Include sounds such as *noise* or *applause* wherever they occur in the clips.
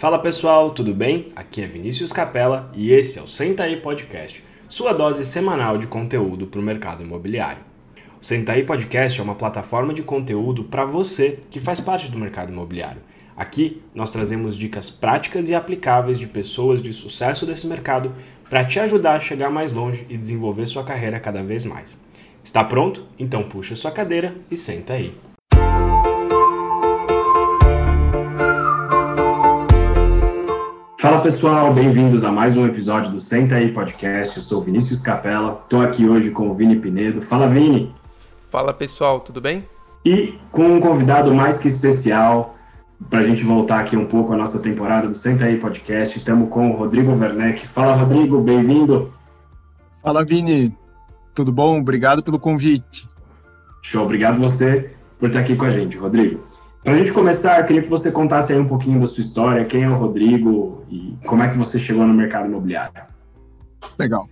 Fala pessoal, tudo bem? Aqui é Vinícius Capella e esse é o Senta aí Podcast, sua dose semanal de conteúdo para o mercado imobiliário. O Senta aí Podcast é uma plataforma de conteúdo para você que faz parte do mercado imobiliário. Aqui nós trazemos dicas práticas e aplicáveis de pessoas de sucesso desse mercado para te ajudar a chegar mais longe e desenvolver sua carreira cada vez mais. Está pronto? Então puxa sua cadeira e senta aí. Fala pessoal, bem-vindos a mais um episódio do Senta aí Podcast. Eu sou Vinícius Capella, estou aqui hoje com o Vini Pinedo. Fala Vini! Fala pessoal, tudo bem? E com um convidado mais que especial, para a gente voltar aqui um pouco a nossa temporada do Senta aí Podcast, estamos com o Rodrigo Werneck. Fala Rodrigo, bem-vindo! Fala Vini, tudo bom? Obrigado pelo convite. Show, obrigado você por estar aqui com a gente, Rodrigo. Para a gente começar, eu queria que você contasse aí um pouquinho da sua história, quem é o Rodrigo e como é que você chegou no mercado imobiliário. Legal.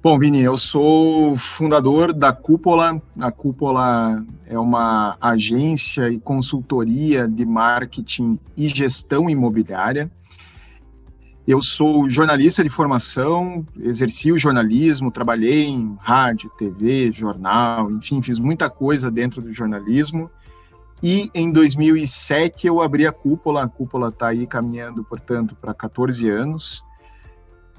Bom, Vini, eu sou fundador da Cúpula. A Cúpula é uma agência e consultoria de marketing e gestão imobiliária. Eu sou jornalista de formação, exerci o jornalismo, trabalhei em rádio, TV, jornal, enfim, fiz muita coisa dentro do jornalismo. E em 2007 eu abri a Cúpula, a Cúpula está aí caminhando, portanto, para 14 anos.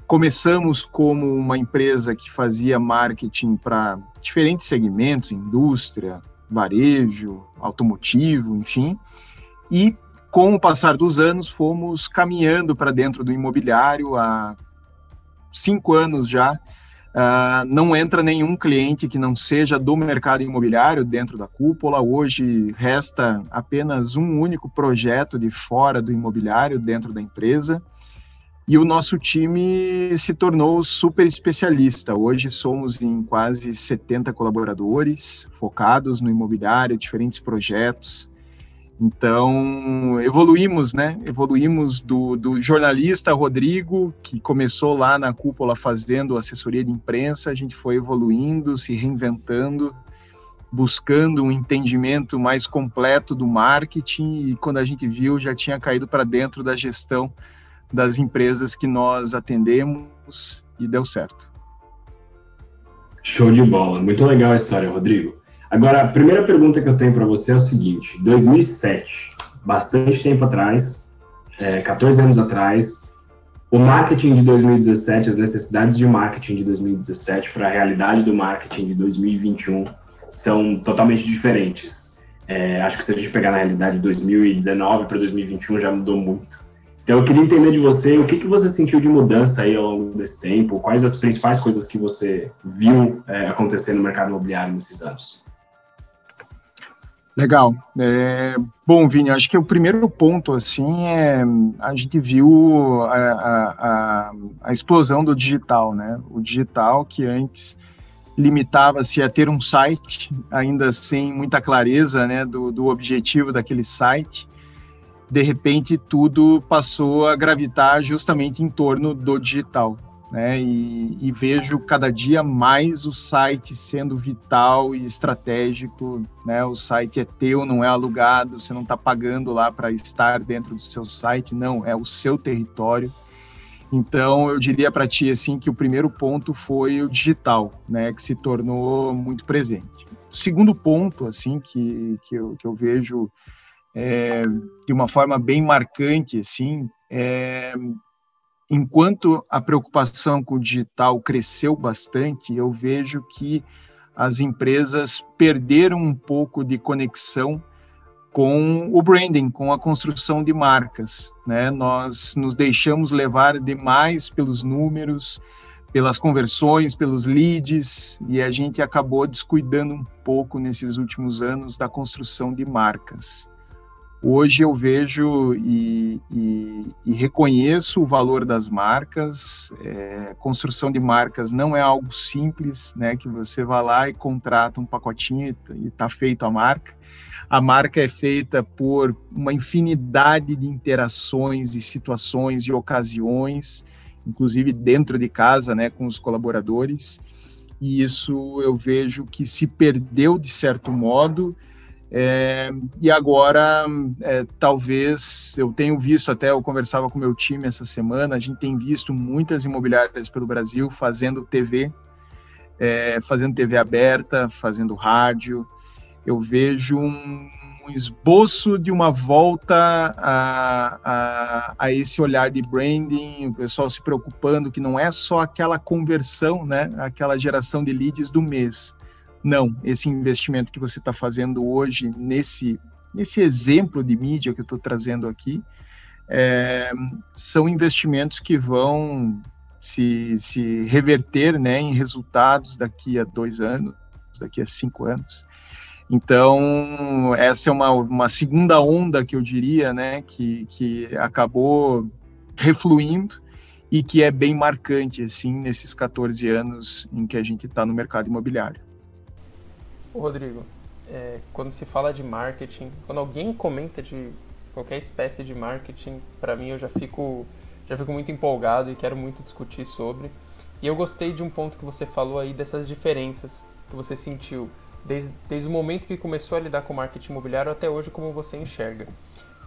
Começamos como uma empresa que fazia marketing para diferentes segmentos, indústria, varejo, automotivo, enfim. E com o passar dos anos, fomos caminhando para dentro do imobiliário há cinco anos já Uh, não entra nenhum cliente que não seja do mercado imobiliário dentro da cúpula. Hoje resta apenas um único projeto de fora do imobiliário dentro da empresa. E o nosso time se tornou super especialista. Hoje somos em quase 70 colaboradores focados no imobiliário, diferentes projetos. Então, evoluímos, né? Evoluímos do, do, jornalista Rodrigo, que começou lá na cúpula fazendo assessoria de imprensa, a gente foi evoluindo, se reinventando, buscando um entendimento mais completo do marketing e quando a gente viu, já tinha caído para dentro da gestão das empresas que nós atendemos e deu certo. Show de bola, muito legal a história, Rodrigo. Agora, a primeira pergunta que eu tenho para você é o seguinte: 2007, bastante tempo atrás, é, 14 anos atrás, o marketing de 2017, as necessidades de marketing de 2017 para a realidade do marketing de 2021 são totalmente diferentes. É, acho que se a gente pegar na realidade de 2019 para 2021 já mudou muito. Então eu queria entender de você o que, que você sentiu de mudança aí ao longo desse tempo, quais as principais coisas que você viu é, acontecer no mercado imobiliário nesses anos. Legal. É, bom, Vini, acho que o primeiro ponto, assim, é a gente viu a, a, a, explosão do digital, né? O digital que antes limitava-se a ter um site, ainda sem muita clareza, né, do, do objetivo daquele site. De repente, tudo passou a gravitar justamente em torno do digital né? E, e, vejo cada dia mais o site sendo vital e estratégico, né? O site é teu, não é alugado, você não está pagando lá para estar dentro do seu site, não, é o seu território. Então, eu diria para ti assim que o primeiro ponto foi o digital, né, que se tornou muito presente. O segundo ponto, assim, que, que, eu, que eu vejo é, de uma forma bem marcante, assim, é enquanto a preocupação com o digital cresceu bastante, eu vejo que as empresas perderam um pouco de conexão com o branding, com a construção de marcas. Né? Nós nos deixamos levar demais pelos números, pelas conversões, pelos leads, e a gente acabou descuidando um pouco nesses últimos anos da construção de marcas. Hoje eu vejo e, e, e, reconheço o valor das marcas. É, construção de marcas não é algo simples, né? Que você vai lá e contrata um pacotinho e está feito a marca. A marca é feita por uma infinidade de interações e situações e ocasiões, inclusive dentro de casa, né, com os colaboradores. E isso eu vejo que se perdeu de certo modo É, e agora, é, talvez, eu tenho visto, até eu conversava com meu time essa semana, a gente tem visto muitas imobiliárias pelo Brasil fazendo TV, é, fazendo TV aberta, fazendo rádio. Eu vejo um, um esboço de uma volta a, a, a, esse olhar de branding, o pessoal se preocupando que não é só aquela conversão, né, aquela geração de leads do mês, não, esse investimento que você está fazendo hoje nesse, nesse exemplo de mídia que eu estou trazendo aqui, é, são investimentos que vão se, se reverter né, em resultados daqui a dois anos, daqui a cinco anos. Então, essa é uma, uma segunda onda que eu diria, né, que, que acabou refluindo e que é bem marcante, assim, nesses 14 anos em que a gente está no mercado imobiliário. Rodrigo, é, quando se fala de marketing, quando alguém comenta de qualquer espécie de marketing, para mim eu já fico, já fico muito empolgado e quero muito discutir sobre. E eu gostei de um ponto que você falou aí dessas diferenças que você sentiu desde, desde o momento que começou a lidar com marketing imobiliário até hoje, como você enxerga.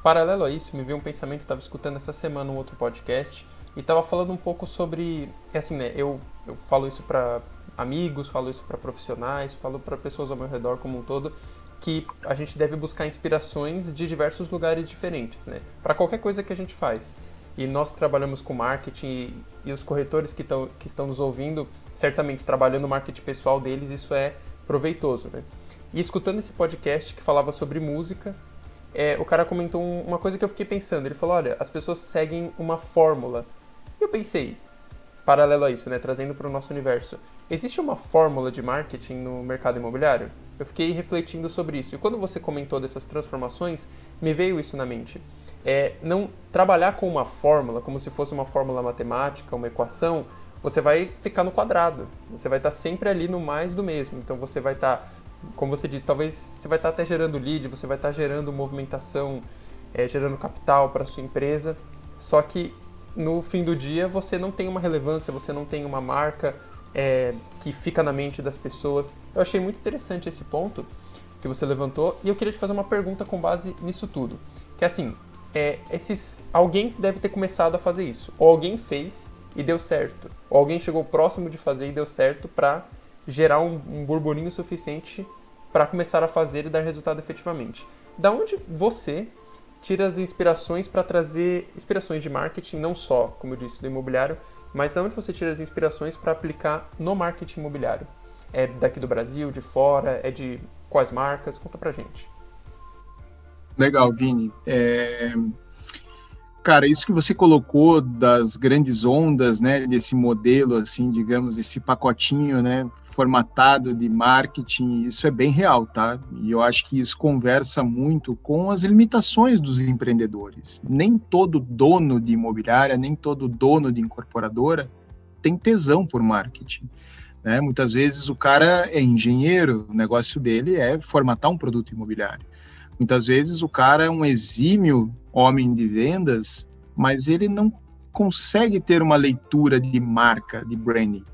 Paralelo a isso, me veio um pensamento, estava escutando essa semana um outro podcast e estava falando um pouco sobre, assim, né, eu, eu falo isso para amigos, falo isso para profissionais, falo para pessoas ao meu redor como um todo, que a gente deve buscar inspirações de diversos lugares diferentes, né? Para qualquer coisa que a gente faz. E nós que trabalhamos com marketing e, e os corretores que, tão, que estão nos ouvindo, certamente trabalhando o marketing pessoal deles, isso é proveitoso, né? E escutando esse podcast que falava sobre música, é, o cara comentou uma coisa que eu fiquei pensando. Ele falou: olha, as pessoas seguem uma fórmula. E eu pensei, paralelo a isso, né, trazendo para o nosso universo, existe uma fórmula de marketing no mercado imobiliário? Eu fiquei refletindo sobre isso. E quando você comentou dessas transformações, me veio isso na mente. É, não trabalhar com uma fórmula, como se fosse uma fórmula matemática, uma equação, você vai ficar no quadrado. Você vai estar sempre ali no mais do mesmo. Então você vai estar, como você disse, talvez você vai estar até gerando lead, você vai estar gerando movimentação, é, gerando capital para sua empresa. Só que no fim do dia você não tem uma relevância, você não tem uma marca é, que fica na mente das pessoas. Eu achei muito interessante esse ponto que você levantou e eu queria te fazer uma pergunta com base nisso tudo. Que é assim, é, esses, alguém deve ter começado a fazer isso, ou alguém fez e deu certo, ou alguém chegou próximo de fazer e deu certo para gerar um, um burburinho suficiente para começar a fazer e dar resultado efetivamente. Da onde você tira as inspirações para trazer inspirações de marketing, não só, como eu disse, do imobiliário, mas de onde você tira as inspirações para aplicar no marketing imobiliário? É daqui do Brasil, de fora? É de quais marcas? Conta pra gente. Legal, Vini. É... Cara, isso que você colocou das grandes ondas, né, desse modelo, assim, digamos, desse pacotinho, né, formatado de marketing, isso é bem real, tá? E eu acho que isso conversa muito com as limitações dos empreendedores. Nem todo dono de imobiliária, nem todo dono de incorporadora tem tesão por marketing. Né? Muitas vezes o cara é engenheiro, o negócio dele é formatar um produto imobiliário. Muitas vezes o cara é um exímio homem de vendas, mas ele não consegue ter uma leitura de marca, de branding.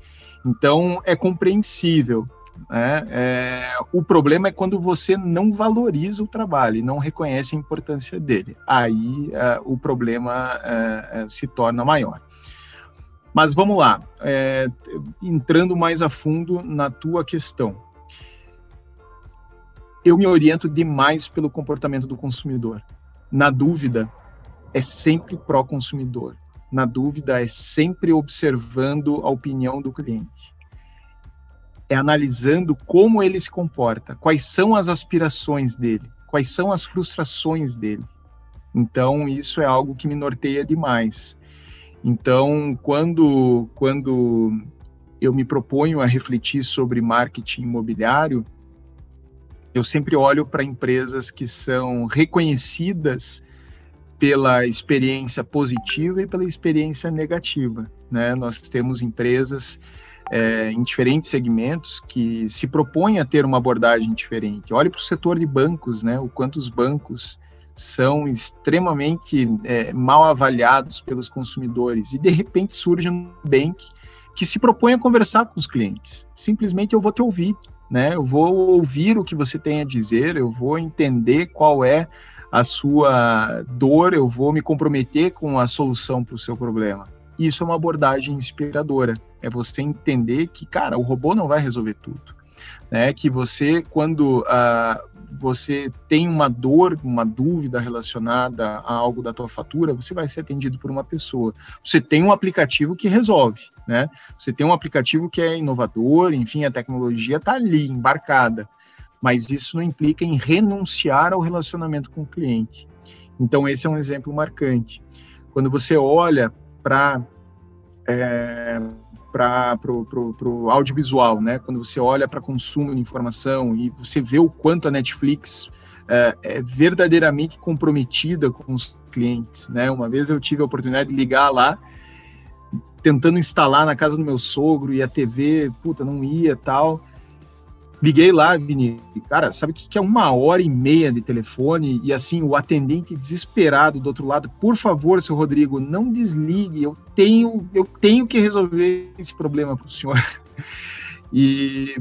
Então, é compreensível. Né? É, o problema é quando você não valoriza o trabalho e não reconhece a importância dele. Aí é, o problema é, é se torna maior. Mas vamos lá, é, entrando mais a fundo na tua questão. Eu me oriento demais pelo comportamento do consumidor. Na dúvida, é sempre pró-consumidor na dúvida é sempre observando a opinião do cliente. É analisando como ele se comporta, quais são as aspirações dele, quais são as frustrações dele. Então, isso é algo que me norteia demais. Então, quando, quando eu me proponho a refletir sobre marketing imobiliário, eu sempre olho para empresas que são reconhecidas pela experiência positiva e pela experiência negativa. Né? Nós temos empresas é, em diferentes segmentos que se propõem a ter uma abordagem diferente. Olhe para o setor de bancos, né? o quanto os bancos são extremamente é, mal avaliados pelos consumidores e de repente surge um bank que se propõe a conversar com os clientes. Simplesmente eu vou te ouvir, né? Eu vou ouvir o que você tem a dizer, eu vou entender qual é a sua dor, eu vou me comprometer com a solução para o seu problema. Isso é uma abordagem inspiradora. É você entender que, cara, o robô não vai resolver tudo. Né? Que você, quando uh, você tem uma dor, uma dúvida relacionada a algo da tua fatura, você vai ser atendido por uma pessoa. Você tem um aplicativo que resolve, né? Você tem um aplicativo que é inovador, enfim, a tecnologia está ali, embarcada. Mas isso não implica em renunciar ao relacionamento com o cliente. Então, esse é um exemplo marcante. Quando você olha para é, para o audiovisual, né? Quando você olha para consumo de informação e você vê o quanto a Netflix é, é, verdadeiramente comprometida com os clientes, né? Uma vez eu tive a oportunidade de ligar lá, tentando instalar na casa do meu sogro e a TV, puta, não ia tal. Liguei lá, Vini, cara, sabe o que é uma hora e meia de telefone e assim, o atendente desesperado do outro lado, por favor, seu Rodrigo, não desligue, eu tenho, eu tenho que resolver esse problema para o senhor. *laughs* E,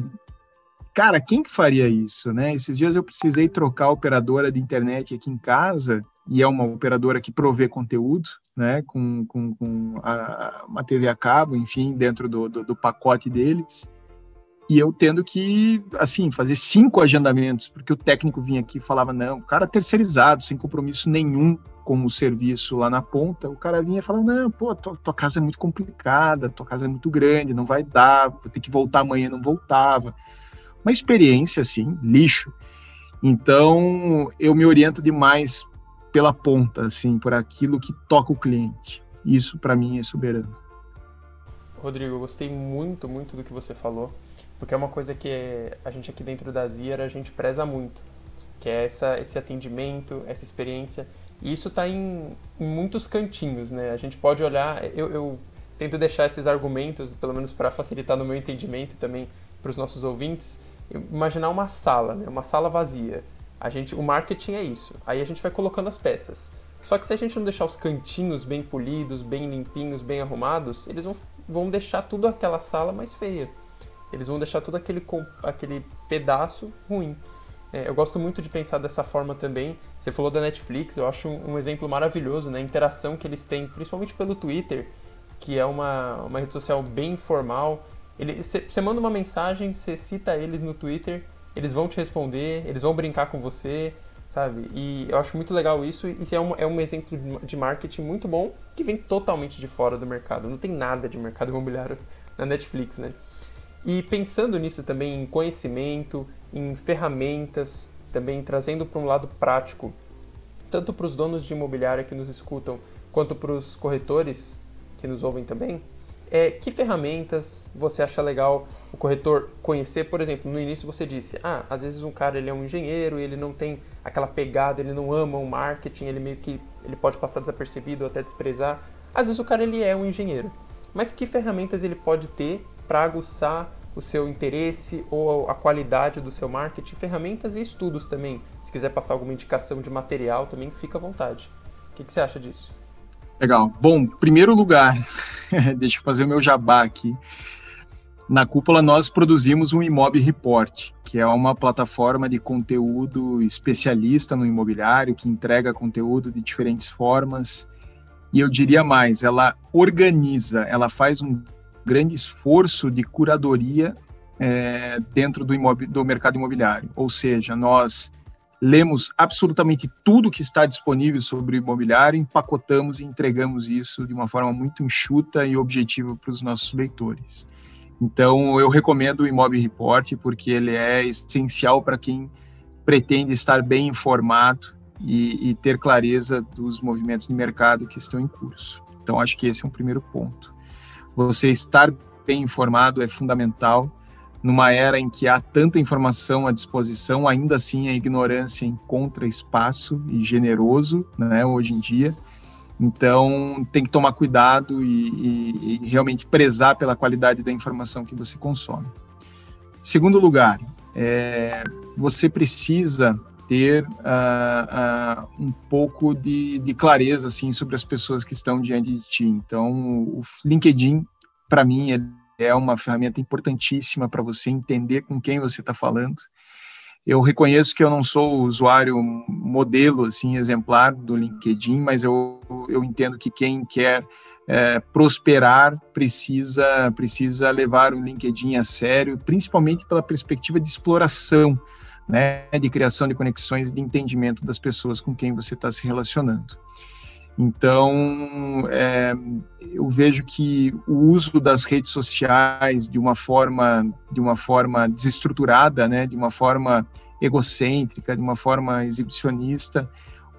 cara, quem que faria isso, né? Esses dias eu precisei trocar a operadora de internet aqui em casa, e é uma operadora que provê conteúdo, né, com, com, com a, uma TV a cabo, enfim, dentro do, do, do pacote deles e eu tendo que, assim, fazer cinco agendamentos, porque o técnico vinha aqui e falava, não, o cara terceirizado, sem compromisso nenhum com o serviço lá na ponta, o cara vinha e falava, não, pô, tua, tua, casa é muito complicada, tua casa é muito grande, não vai dar, vou ter que voltar amanhã, não voltava. Uma experiência, assim, lixo. Então, eu me oriento demais pela ponta, assim, por aquilo que toca o cliente. Isso, para mim, é soberano. Rodrigo, eu gostei muito, muito do que você falou porque é uma coisa que a gente aqui dentro da Zier a gente preza muito, que é essa, esse atendimento, essa experiência. E isso está em, em, muitos cantinhos, né? A gente pode olhar, eu, eu tento deixar esses argumentos, pelo menos para facilitar no meu entendimento e também para os nossos ouvintes, imaginar uma sala, né? uma sala vazia. A gente, o marketing é isso. Aí a gente vai colocando as peças. Só que se a gente não deixar os cantinhos bem polidos, bem limpinhos, bem arrumados, eles vão, vão deixar tudo aquela sala mais feia. Eles vão deixar todo aquele, aquele pedaço ruim. É, eu gosto muito de pensar dessa forma também. Você falou da Netflix, eu acho um, um exemplo maravilhoso, né? A interação que eles têm, principalmente pelo Twitter, que é uma, uma rede social bem informal. Você manda uma mensagem, você cita eles no Twitter, eles vão te responder, eles vão brincar com você, sabe? E eu acho muito legal isso e é um, é um exemplo de marketing muito bom que vem totalmente de fora do mercado. Não tem nada de mercado imobiliário na Netflix, né? E pensando nisso também em conhecimento, em ferramentas, também trazendo para um lado prático, tanto para os donos de imobiliária que nos escutam, quanto para os corretores que nos ouvem também, é, que ferramentas você acha legal o corretor conhecer? Por exemplo, no início você disse, ah, às vezes um cara ele é um engenheiro, ele não tem aquela pegada, ele não ama o marketing, ele meio que ele pode passar desapercebido ou até desprezar. Às vezes o cara ele é um engenheiro, mas que ferramentas ele pode ter para aguçar o seu interesse ou a qualidade do seu marketing, ferramentas e estudos também. Se quiser passar alguma indicação de material, também fica à vontade. O que, que você acha disso? Legal. Bom, primeiro lugar, *laughs* deixa eu fazer o meu jabá aqui. Na Cúpula, nós produzimos um Imob Report, que é uma plataforma de conteúdo especialista no imobiliário, que entrega conteúdo de diferentes formas. E eu diria mais, ela organiza, ela faz um grande esforço de curadoria é, dentro do, do mercado imobiliário. Ou seja, nós lemos absolutamente tudo que está disponível sobre imobiliário, empacotamos e entregamos isso de uma forma muito enxuta e objetiva para os nossos leitores. Então, eu recomendo o Imob Report porque ele é essencial para quem pretende estar bem informado e, e ter clareza dos movimentos de mercado que estão em curso. Então, acho que esse é um primeiro ponto. Você estar bem informado é fundamental. Numa era em que há tanta informação à disposição, ainda assim a ignorância encontra espaço e generoso, né, hoje em dia. Então, tem que tomar cuidado e, e, e realmente prezar pela qualidade da informação que você consome. Segundo lugar, é, você precisa ter uh, uh, um pouco de, de, clareza assim sobre as pessoas que estão diante de ti. Então, o LinkedIn, para mim, é uma ferramenta importantíssima para você entender com quem você está falando. Eu reconheço que eu não sou usuário modelo, assim, exemplar do LinkedIn, mas eu, eu entendo que quem quer é, prosperar precisa precisa levar o LinkedIn a sério, principalmente pela perspectiva de exploração, né, de criação de conexões, de entendimento das pessoas com quem você está se relacionando. Então, é, eu vejo que o uso das redes sociais de uma forma, de uma forma desestruturada, né, de uma forma egocêntrica, de uma forma exibicionista,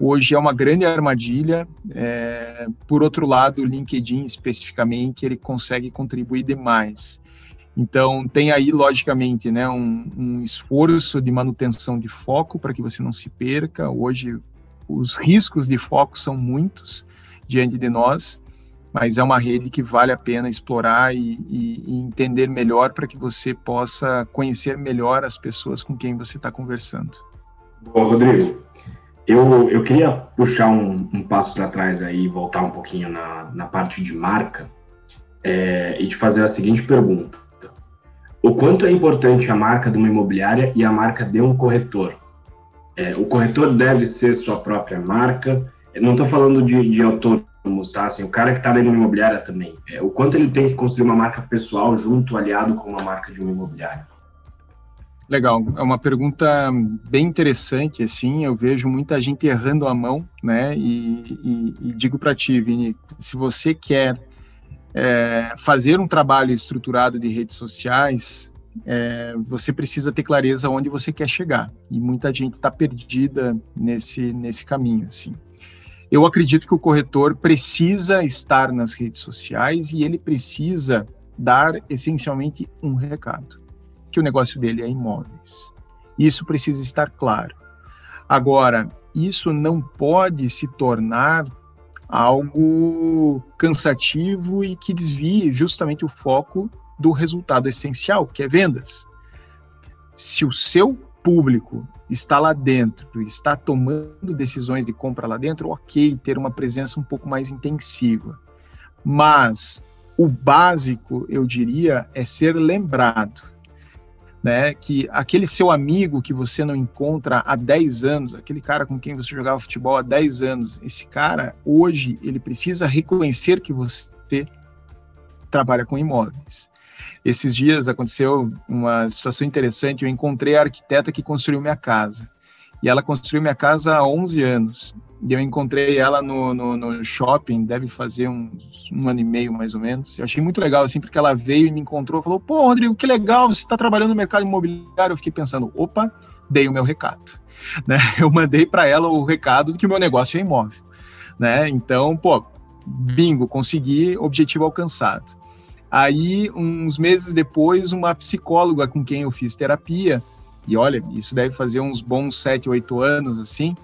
hoje é uma grande armadilha. É, por outro lado, o LinkedIn especificamente, ele consegue contribuir demais. Então, tem aí, logicamente, né, um, um esforço de manutenção de foco para que você não se perca. Hoje, os riscos de foco são muitos diante de nós, mas é uma rede que vale a pena explorar e, e, e entender melhor para que você possa conhecer melhor as pessoas com quem você está conversando. Bom, Rodrigo, eu, eu queria puxar um, um passo para trás aí, voltar um pouquinho na, na parte de marca é, e te fazer a seguinte pergunta. O quanto é importante a marca de uma imobiliária e a marca de um corretor? É, o corretor deve ser sua própria marca. Eu não estou falando de, de autônomos, tá? Assim, o cara que está dentro de uma imobiliária também. É, o quanto ele tem que construir uma marca pessoal junto, aliado com uma marca de uma imobiliária? Legal, é uma pergunta bem interessante, assim, eu vejo muita gente errando a mão, né, e, e, e digo para ti, Vini, se você quer é, fazer um trabalho estruturado de redes sociais, é, você precisa ter clareza onde você quer chegar. E muita gente está perdida nesse, nesse caminho, assim. Eu acredito que o corretor precisa estar nas redes sociais e ele precisa dar essencialmente um recado, que o negócio dele é imóveis. Isso precisa estar claro. Agora, isso não pode se tornar algo cansativo e que desvie justamente o foco do resultado essencial, que é vendas. Se o seu público está lá dentro, está tomando decisões de compra lá dentro, ok, ter uma presença um pouco mais intensiva. Mas o básico, eu diria, é ser lembrado. Né, que aquele seu amigo que você não encontra há 10 anos, aquele cara com quem você jogava futebol há 10 anos, esse cara, hoje, ele precisa reconhecer que você trabalha com imóveis. Esses dias aconteceu uma situação interessante. Eu encontrei a arquiteta que construiu minha casa. E ela construiu minha casa há 11 anos. E eu encontrei ela no, no, no shopping, deve fazer um ano e meio mais ou menos. Eu achei muito legal, assim, porque ela veio e me encontrou falou: Pô, Rodrigo, que legal, você está trabalhando no mercado imobiliário. Eu fiquei pensando: opa, dei o meu recado. *laughs* Né? Eu mandei para ela o recado de que o meu negócio é imóvel. Né? Então, pô, bingo, consegui, objetivo alcançado. Aí, uns meses depois, uma psicóloga com quem eu fiz terapia, e olha, isso deve fazer uns bons sete, oito anos, assim.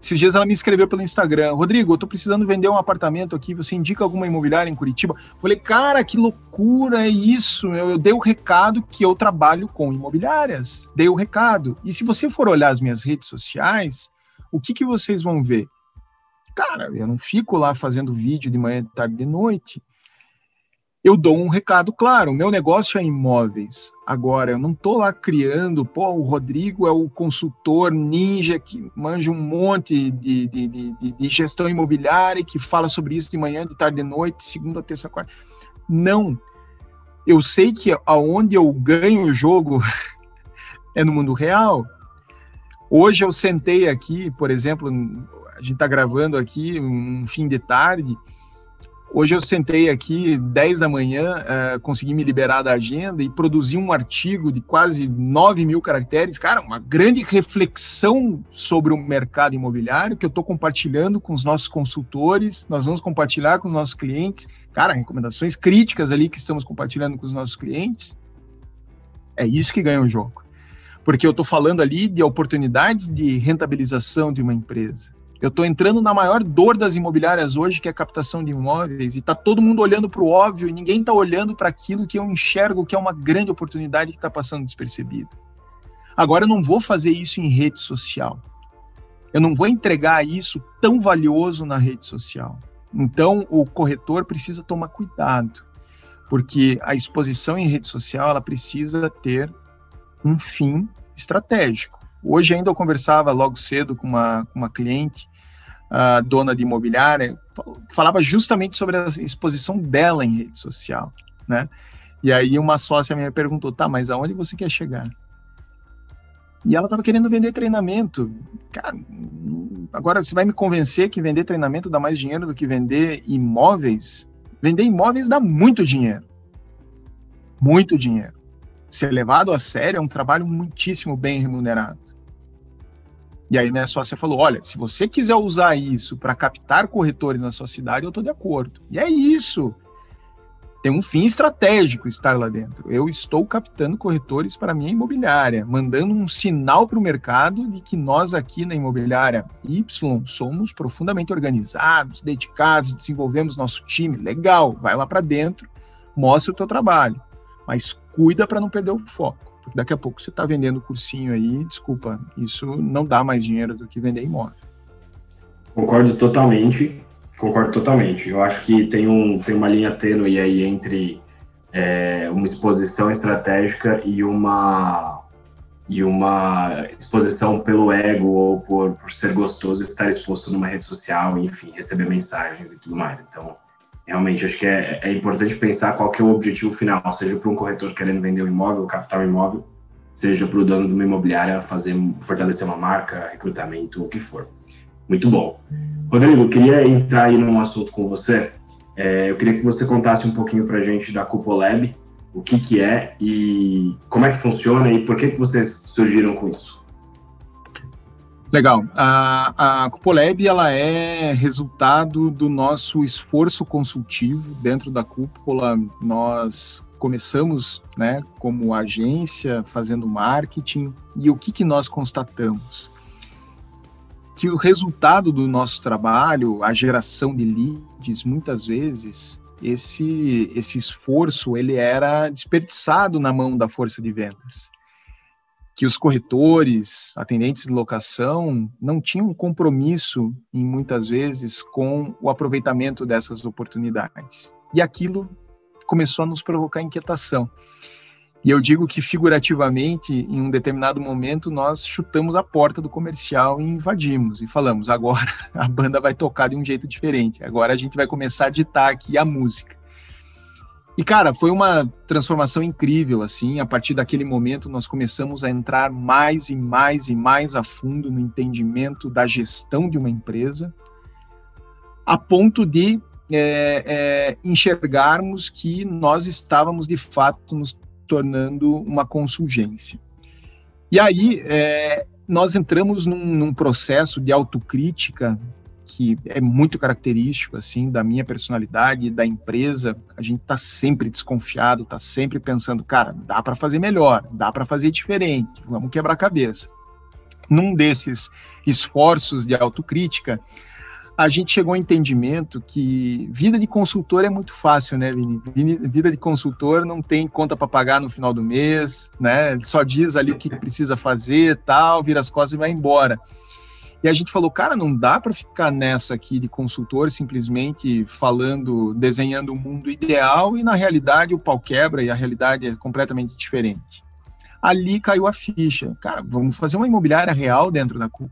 Esses dias ela me escreveu pelo Instagram, Rodrigo, eu tô precisando vender um apartamento aqui, você indica alguma imobiliária em Curitiba? Falei, cara, que loucura é isso? Eu, eu dei o recado que eu trabalho com imobiliárias, dei o recado. E se você for olhar as minhas redes sociais, o que, que vocês vão ver? Cara, eu não fico lá fazendo vídeo de manhã, de tarde, de noite eu dou um recado claro, meu negócio é imóveis. Agora, eu não estou lá criando, pô, o Rodrigo é o consultor ninja que manja um monte de, de, de, de gestão imobiliária, que fala sobre isso de manhã, de tarde, de noite, segunda, terça, quarta. Não. Eu sei que aonde eu ganho o jogo *laughs* é no mundo real. Hoje eu sentei aqui, por exemplo, a gente está gravando aqui um fim de tarde, Hoje eu sentei aqui 10 da manhã, uh, consegui me liberar da agenda e produzi um artigo de quase 9 mil caracteres. Cara, uma grande reflexão sobre o mercado imobiliário que eu estou compartilhando com os nossos consultores, nós vamos compartilhar com os nossos clientes. Cara, recomendações críticas ali que estamos compartilhando com os nossos clientes. É isso que ganha o jogo. Porque eu estou falando ali de oportunidades de rentabilização de uma empresa eu estou entrando na maior dor das imobiliárias hoje, que é a captação de imóveis, e está todo mundo olhando para o óbvio e ninguém está olhando para aquilo que eu enxergo que é uma grande oportunidade que está passando despercebido. Agora, eu não vou fazer isso em rede social. Eu não vou entregar isso tão valioso na rede social. Então, o corretor precisa tomar cuidado, porque a exposição em rede social ela precisa ter um fim estratégico. Hoje ainda eu conversava logo cedo com uma, com uma cliente, uh, dona de imobiliária, falava justamente sobre a exposição dela em rede social, né? E aí uma sócia minha perguntou, tá, mas aonde você quer chegar? E ela estava querendo vender treinamento. Cara, agora você vai me convencer que vender treinamento dá mais dinheiro do que vender imóveis? Vender imóveis dá muito dinheiro. Muito dinheiro. Ser levado a sério é um trabalho muitíssimo bem remunerado. E aí minha sócia falou: olha, se você quiser usar isso para captar corretores na sua cidade, eu estou de acordo. E é isso tem um fim estratégico estar lá dentro. Eu estou captando corretores para minha imobiliária, mandando um sinal para o mercado de que nós aqui na imobiliária Y somos profundamente organizados, dedicados, desenvolvemos nosso time. Legal, vai lá para dentro, mostra o teu trabalho, mas cuida para não perder o foco. Porque daqui a pouco você está vendendo cursinho aí, desculpa, isso não dá mais dinheiro do que vender imóvel. Concordo totalmente. Concordo totalmente. Eu acho que tem, um, tem uma linha tênue aí entre é, uma exposição estratégica e uma, e uma exposição pelo ego ou por, por ser gostoso estar exposto numa rede social, enfim, receber mensagens e tudo mais. Então, realmente, acho que é, é importante pensar qual que é o objetivo final, seja para um corretor querendo vender um imóvel, capital imóvel, seja para o dono de uma imobiliária fazer fortalecer uma marca, recrutamento, o que for. Muito bom. Rodrigo, queria entrar aí num assunto com você. É, eu queria que você contasse um pouquinho para a gente da Cupolab, o que, que é e como é que funciona e por que, que vocês surgiram com isso. Legal. A, a Cupolab ela é resultado do nosso esforço consultivo dentro da cúpula. Nós começamos, né, como agência fazendo marketing e o que que nós constatamos? que o resultado do nosso trabalho, a geração de leads, muitas vezes esse esse esforço ele era desperdiçado na mão da força de vendas. Que os corretores, atendentes de locação, não tinham compromisso, em muitas vezes, com o aproveitamento dessas oportunidades. E aquilo começou a nos provocar inquietação. E eu digo que, figurativamente, em um determinado momento, nós chutamos a porta do comercial e invadimos. E falamos: agora *laughs* a banda vai tocar de um jeito diferente. Agora a gente vai começar a ditar aqui a música. E, cara, foi uma transformação incrível, assim. A partir daquele momento, nós começamos a entrar mais e mais e mais a fundo no entendimento da gestão de uma empresa, a ponto de é, é, enxergarmos que nós estávamos, de fato, nos tornando uma consulgência. E aí é, nós entramos num, num, processo de autocrítica que é muito característico assim da minha personalidade, da empresa. A gente está sempre desconfiado, está sempre pensando, cara, dá para fazer melhor, dá para fazer diferente, vamos quebrar a cabeça. Num desses esforços de autocrítica, a gente chegou ao entendimento que vida de consultor é muito fácil, né, Vini? Vida de consultor não tem conta para pagar no final do mês, né? Só diz ali o que precisa fazer, tal, vira as costas e vai embora. E a gente falou, cara, não dá para ficar nessa aqui de consultor simplesmente falando, desenhando o um mundo ideal e na realidade o pau quebra e a realidade é completamente diferente. Ali caiu a ficha. Cara, vamos fazer uma imobiliária real dentro da CUP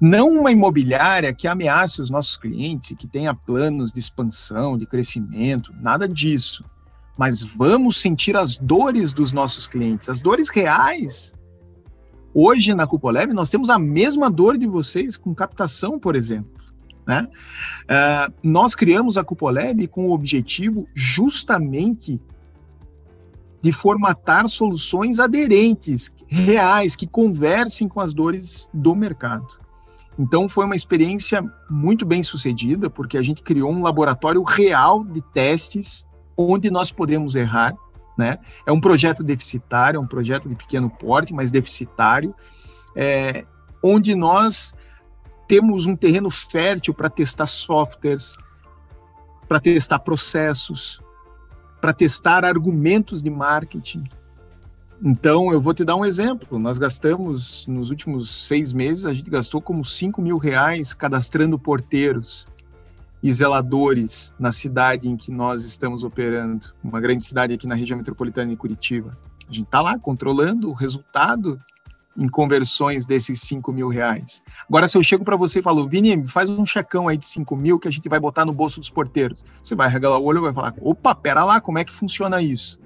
não uma imobiliária que ameace os nossos clientes, que tenha planos de expansão, de crescimento, nada disso. Mas vamos sentir as dores dos nossos clientes, as dores reais. Hoje na Cupolab nós temos a mesma dor de vocês com captação, por exemplo. Né? Uh, nós criamos a Cupolab com o objetivo justamente de formatar soluções aderentes, reais, que conversem com as dores do mercado. Então foi uma experiência muito bem sucedida, porque a gente criou um laboratório real de testes onde nós podemos errar. Né? É um projeto deficitário, é um projeto de pequeno porte, mas deficitário, é, onde nós temos um terreno fértil para testar softwares, para testar processos, para testar argumentos de marketing, então, eu vou te dar um exemplo. Nós gastamos, nos últimos seis meses, a gente gastou como 5 mil reais cadastrando porteiros. E zeladores na cidade em que nós estamos operando, uma grande cidade aqui na região metropolitana de Curitiba. A gente está lá controlando o resultado em conversões desses 5 mil reais. Agora, se eu chego para você e falo, Vini, faz um checão aí de 5 mil que a gente vai botar no bolso dos porteiros. Você vai regalar o olho e vai falar, opa, pera lá, como é que funciona isso?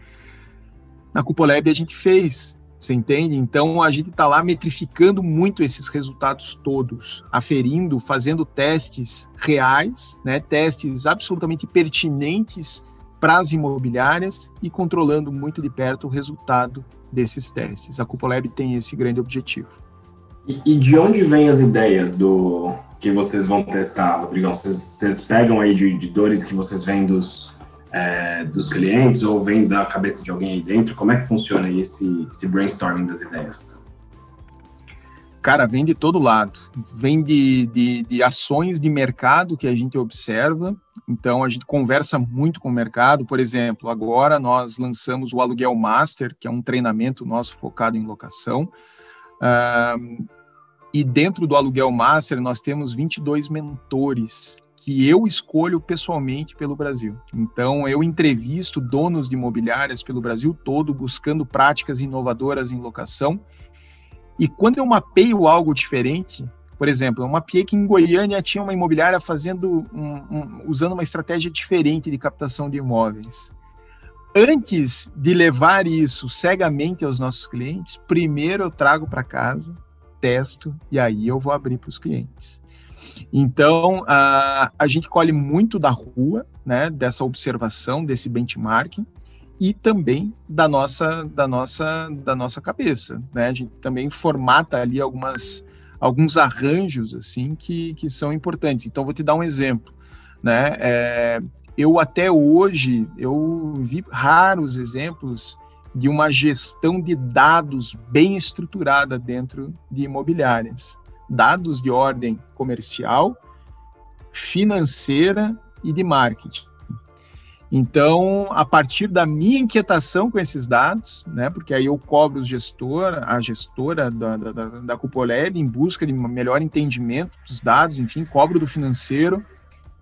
Na Cupolab a gente fez, você entende? Então a gente está lá metrificando muito esses resultados todos, aferindo, fazendo testes reais, né, testes absolutamente pertinentes para as imobiliárias e controlando muito de perto o resultado desses testes. A Cupolab tem esse grande objetivo. E, e, de onde vêm as ideias do que vocês vão testar, Rodrigão? Vocês, vocês pegam aí de, de, dores que vocês vêm dos, é, dos clientes ou vem da cabeça de alguém aí dentro? Como é que funciona esse, esse brainstorming das ideias? Cara, vem de todo lado. Vem de, de, de, ações de mercado que a gente observa. Então, a gente conversa muito com o mercado. Por exemplo, agora nós lançamos o Aluguel Master, que é um treinamento nosso focado em locação. Uh, e dentro do Aluguel Master, nós temos 22 mentores que eu escolho pessoalmente pelo Brasil. Então, eu entrevisto donos de imobiliárias pelo Brasil todo, buscando práticas inovadoras em locação e quando eu mapeio algo diferente, por exemplo, eu mapeei que em Goiânia tinha uma imobiliária fazendo um, um, usando uma estratégia diferente de captação de imóveis. Antes de levar isso cegamente aos nossos clientes, primeiro eu trago para casa, testo e aí eu vou abrir para os clientes. Então, a, a gente colhe muito da rua, né, dessa observação, desse benchmarking, e também da nossa da nossa da nossa cabeça, né? A gente também formata ali algumas alguns arranjos assim que, que são importantes. Então vou te dar um exemplo, né? É, eu até hoje eu vi raros exemplos de uma gestão de dados bem estruturada dentro de imobiliárias, dados de ordem comercial, financeira e de marketing. Então, a partir da minha inquietação com esses dados, né, porque aí eu cobro o gestor, a gestora da, da, da Cupoleb em busca de um melhor entendimento dos dados, enfim, cobro do financeiro.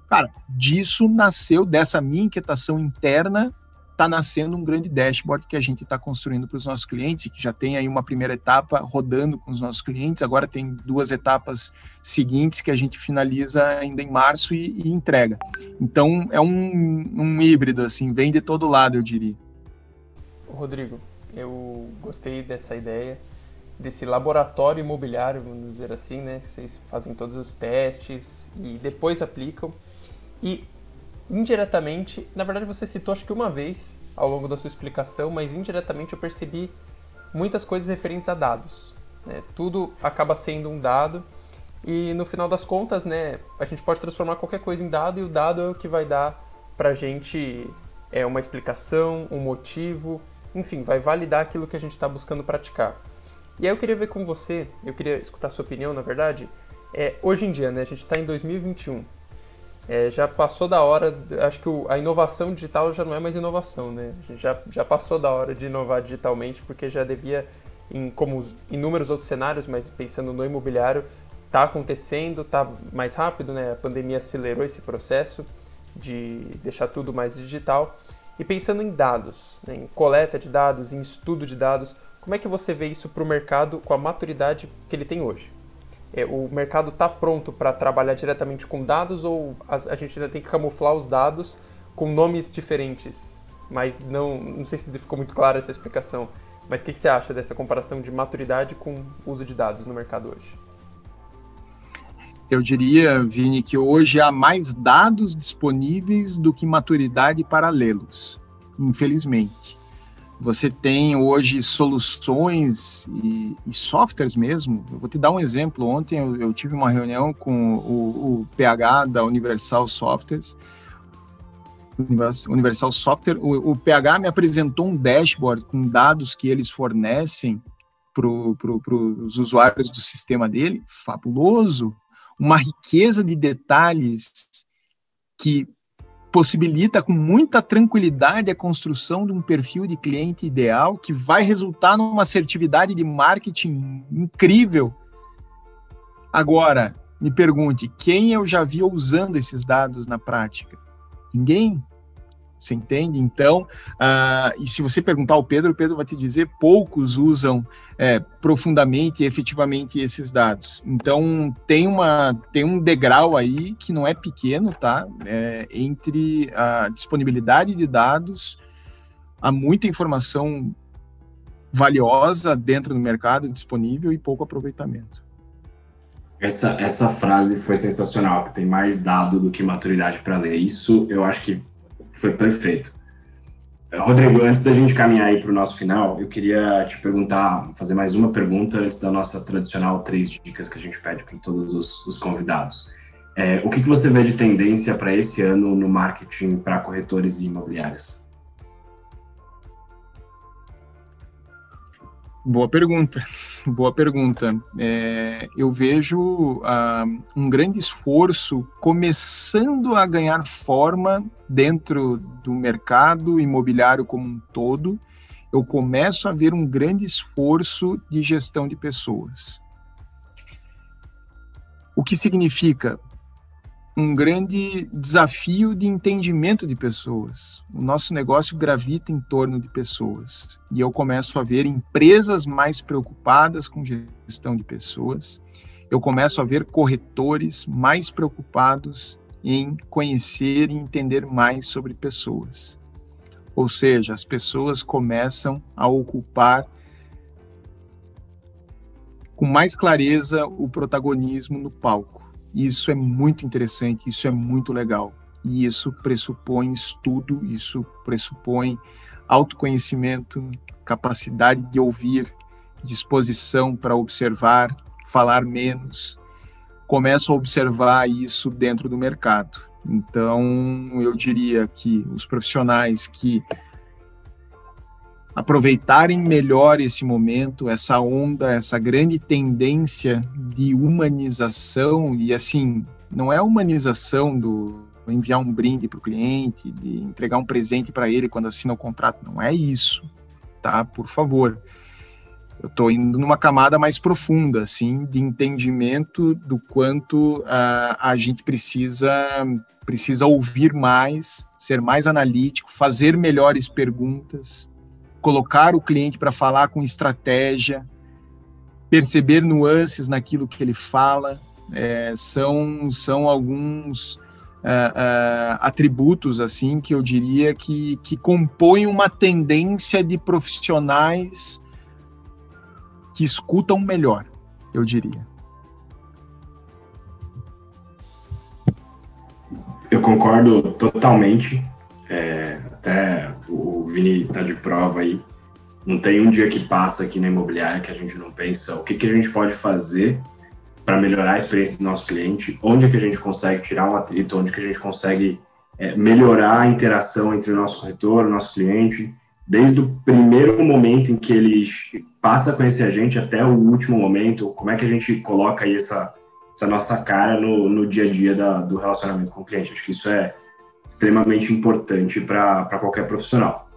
Cara, disso nasceu, dessa minha inquietação interna, está nascendo um grande dashboard que a gente está construindo para os nossos clientes, que já tem aí uma primeira etapa rodando com os nossos clientes, agora tem duas etapas seguintes que a gente finaliza ainda em março e, e entrega. Então é um, um híbrido, assim, vem de todo lado, eu diria. Rodrigo, eu gostei dessa ideia, desse laboratório imobiliário, vamos dizer assim, né? Vocês fazem todos os testes e depois aplicam. E indiretamente, na verdade você citou acho que uma vez ao longo da sua explicação, mas indiretamente eu percebi muitas coisas referentes a dados. Né? Tudo acaba sendo um dado e no final das contas, né, a gente pode transformar qualquer coisa em dado e o dado é o que vai dar para gente é, uma explicação, um motivo, enfim, vai validar aquilo que a gente está buscando praticar. E aí eu queria ver com você, eu queria escutar sua opinião, na verdade, é, hoje em dia, né, a gente está em 2021, é, já passou da hora, acho que o, a inovação digital já não é mais inovação, né? Já, já passou da hora de inovar digitalmente, porque já devia, em como inúmeros outros cenários, mas pensando no imobiliário, está acontecendo, está mais rápido, né? A pandemia acelerou esse processo de deixar tudo mais digital. E pensando em dados, né? em coleta de dados, em estudo de dados, como é que você vê isso para o mercado com a maturidade que ele tem hoje? É, o mercado está pronto para trabalhar diretamente com dados ou a, a, gente ainda tem que camuflar os dados com nomes diferentes? Mas não, não sei se ficou muito clara essa explicação. Mas o que, que você acha dessa comparação de maturidade com uso de dados no mercado hoje? Eu diria, Vini, que hoje há mais dados disponíveis do que maturidade para lê-los, infelizmente. Você tem hoje soluções e, e, softwares mesmo. Eu vou te dar um exemplo. Ontem eu, eu tive uma reunião com o, o, PH da Universal Softwares. Universal Software. O, o, PH me apresentou um dashboard com dados que eles fornecem para pro, os usuários do sistema dele. Fabuloso. Uma riqueza de detalhes que possibilita com muita tranquilidade a construção de um perfil de cliente ideal que vai resultar numa assertividade de marketing incrível. Agora, me pergunte quem eu já vi usando esses dados na prática. Ninguém. Você entende? Então, uh, e se você perguntar ao Pedro, o Pedro vai te dizer poucos usam é, profundamente e efetivamente esses dados. Então, tem, uma, tem um degrau aí que não é pequeno, tá? É, entre a disponibilidade de dados, há muita informação valiosa dentro do mercado disponível e pouco aproveitamento. Essa, essa frase foi sensacional, que tem mais dado do que maturidade para ler. Isso eu acho que foi perfeito. Rodrigo, antes da gente caminhar aí para o nosso final, eu queria te perguntar, fazer mais uma pergunta antes da nossa tradicional três dicas que a gente pede para todos os, os convidados. É, o que, que você vê de tendência para esse ano no marketing para corretores e imobiliárias? Boa pergunta, *laughs* boa pergunta. É, eu vejo ah, um grande esforço começando a ganhar forma dentro do mercado imobiliário como um todo. Eu começo a ver um grande esforço de gestão de pessoas. O que significa? Um grande desafio de entendimento de pessoas. O nosso negócio gravita em torno de pessoas. E eu começo a ver empresas mais preocupadas com gestão de pessoas. Eu começo a ver corretores mais preocupados em conhecer e entender mais sobre pessoas. Ou seja, as pessoas começam a ocupar com mais clareza o protagonismo no palco. Isso é muito interessante, isso é muito legal. E isso pressupõe estudo, isso pressupõe autoconhecimento, capacidade de ouvir, disposição para observar, falar menos. Começo a observar isso dentro do mercado. Então, eu diria que os profissionais que aproveitarem melhor esse momento, essa onda, essa grande tendência de humanização e assim, não é a humanização do enviar um brinde para o cliente, de entregar um presente para ele quando assina o contrato, não é isso, tá? Por favor. Eu estou indo numa camada mais profunda, assim, de entendimento do quanto uh, a gente precisa precisa ouvir mais, ser mais analítico, fazer melhores perguntas, colocar o cliente para falar com estratégia, perceber nuances naquilo que ele fala, é, são, são alguns é, é, atributos assim que eu diria que, que compõem uma tendência de profissionais que escutam melhor, eu diria. Eu concordo totalmente. É, até Vini está de prova aí. Não tem um dia que passa aqui na imobiliária que a gente não pensa o que, que a gente pode fazer para melhorar a experiência do nosso cliente, onde é que a gente consegue tirar um atrito, onde que a gente consegue é, melhorar a interação entre o nosso corretor, o nosso cliente, desde o primeiro momento em que ele passa a conhecer a gente até o último momento, como é que a gente coloca aí essa, essa nossa cara no, no dia a dia da, do relacionamento com o cliente. Acho que isso é extremamente importante para qualquer profissional.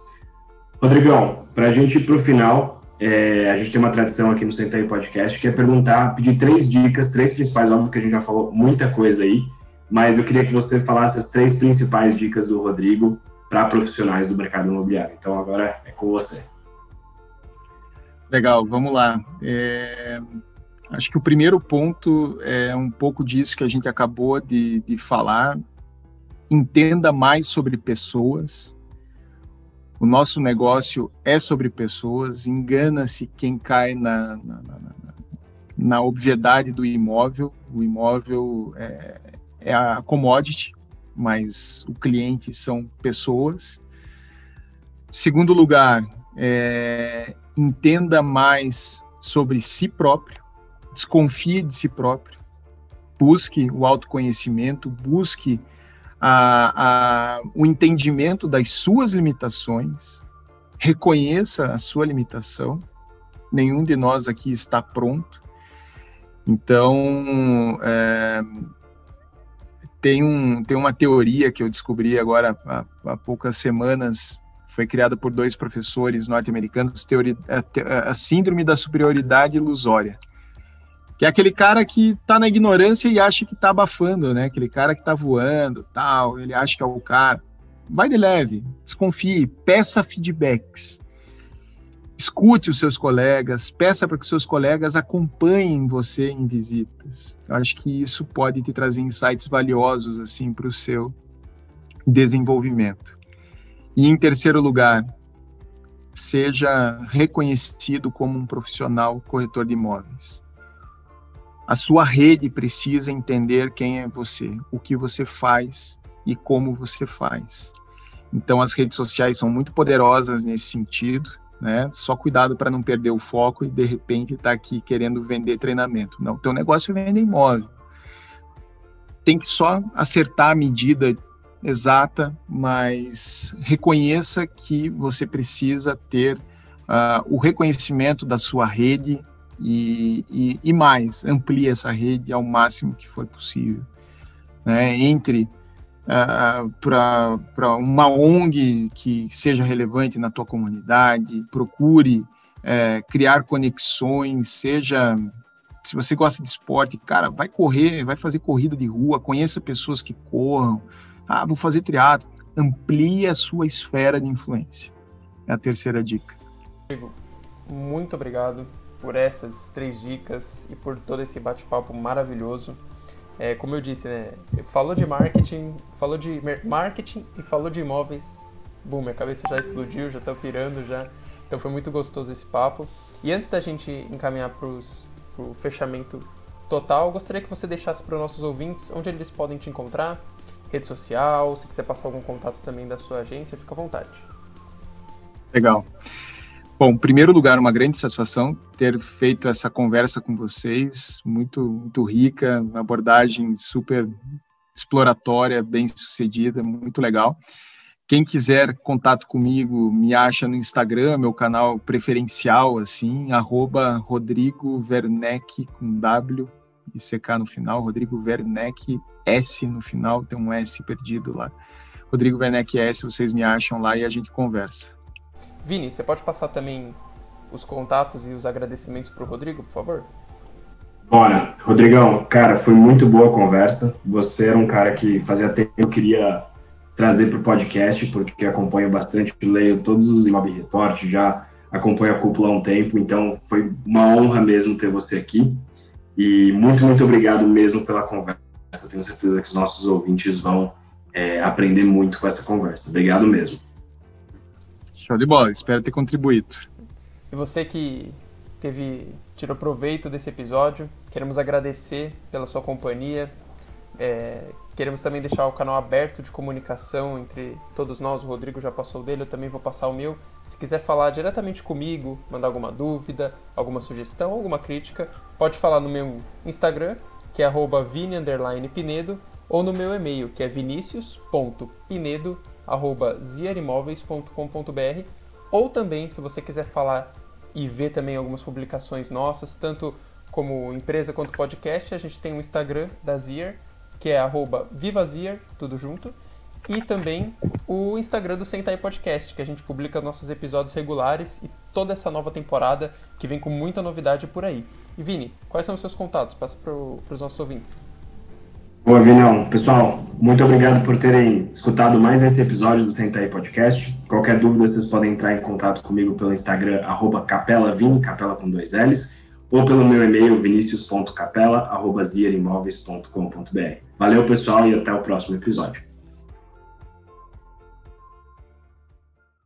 Rodrigão, para a gente ir para o final, é, a gente tem uma tradição aqui no Senta Podcast, que é perguntar, pedir três dicas, três principais, óbvio que a gente já falou muita coisa aí, mas eu queria que você falasse as três principais dicas do Rodrigo para profissionais do mercado imobiliário. Então agora é com você. Legal, vamos lá. É, acho que o primeiro ponto é um pouco disso que a gente acabou de, de falar, entenda mais sobre pessoas. O nosso negócio é sobre pessoas. Engana-se quem cai na, na, na, na, obviedade do imóvel. O imóvel é, é a commodity, mas o cliente são pessoas. Segundo lugar, é, entenda mais sobre si próprio, desconfie de si próprio, busque o autoconhecimento, busque a, a, o entendimento das suas limitações, reconheça a sua limitação. Nenhum de nós aqui está pronto. Então, é, tem, um, tem uma teoria que eu descobri agora há, há poucas semanas, foi criada por dois professores norte-americanos, a, a, a síndrome da superioridade ilusória. Que é aquele cara que está na ignorância e acha que está abafando, né? Aquele cara que está voando, tal, ele acha que é o cara. Vai de leve, desconfie, peça feedbacks. Escute os seus colegas, peça para que os seus colegas acompanhem você em visitas. Eu acho que isso pode te trazer insights valiosos assim para o seu desenvolvimento. E em terceiro lugar, seja reconhecido como um profissional corretor de imóveis. A sua rede precisa entender quem é você, o que você faz e como você faz. Então, as redes sociais são muito poderosas nesse sentido, né? Só cuidado para não perder o foco e de repente estar tá aqui querendo vender treinamento. Não, teu negócio é vender imóvel. Tem que só acertar a medida exata, mas reconheça que você precisa ter uh, o reconhecimento da sua rede e, e, e, mais, amplie essa rede ao máximo que for possível. Né? Entre uh, para uma ONG que seja relevante na tua comunidade, procure uh, criar conexões, seja se você gosta de esporte, cara, vai correr, vai fazer corrida de rua, conheça pessoas que corram, ah, vou fazer triatlo. Amplie a sua esfera de influência. É a terceira dica. Muito obrigado por essas três dicas e por todo esse bate-papo maravilhoso. É, como eu disse, né? Falou de marketing, falou de marketing e falou de imóveis. Bum, minha cabeça já explodiu, já tô pirando já. Então foi muito gostoso esse papo. E antes da gente encaminhar para o fechamento total, gostaria que você deixasse para os nossos ouvintes onde eles podem te encontrar, rede social, se quiser passar algum contato também da sua agência, fica à vontade. Legal. Bom, em primeiro lugar, uma grande satisfação ter feito essa conversa com vocês, muito, muito rica, uma abordagem super exploratória, bem sucedida, muito legal. Quem quiser contato comigo, me acha no Instagram, meu canal preferencial, assim, arroba Rodrigo Werneck, com W e CK no final, Rodrigo Werneck, S no final, tem um S perdido lá. Rodrigo Werneck S, vocês me acham lá e a gente conversa. Vini, você pode passar também os contatos e os agradecimentos para o Rodrigo, por favor? Bora. Rodrigão, cara, foi muito boa a conversa. Você era um cara que fazia tempo que eu queria trazer para o podcast, porque acompanho bastante, leio todos os Imob Report, já acompanho a cúpula há um tempo, então foi uma honra mesmo ter você aqui. E muito, muito obrigado mesmo pela conversa. Tenho certeza que os nossos ouvintes vão é, aprender muito com essa conversa. Obrigado mesmo. Show de bola, espero ter contribuído. E você que teve tirou proveito desse episódio, queremos agradecer pela sua companhia. É, queremos também deixar o canal aberto de comunicação entre todos nós. O Rodrigo já passou dele, eu também vou passar o meu. Se quiser falar diretamente comigo, mandar alguma dúvida, alguma sugestão, alguma crítica, pode falar no meu Instagram, que é vini_pinedo, ou no meu e-mail, que é vinicius.pinedo@ziarimóveis.com.br, ou também, se você quiser falar e ver também algumas publicações nossas, tanto como empresa quanto podcast, a gente tem o Instagram da Zier, que é @vivazier, tudo junto e também o Instagram do Sentai Podcast, que a gente publica nossos episódios regulares e toda essa nova temporada que vem com muita novidade por aí. E Vini, quais são os seus contatos? Passa para os nossos ouvintes. Boa, Vinão. Pessoal, muito obrigado por terem escutado mais esse episódio do Sentai Podcast. Qualquer dúvida, vocês podem entrar em contato comigo pelo Instagram, capelavini, capela com dois L's, ou pelo meu e-mail, vinicius.capela.ziarimóveis.com.br. Valeu, pessoal, e até o próximo episódio.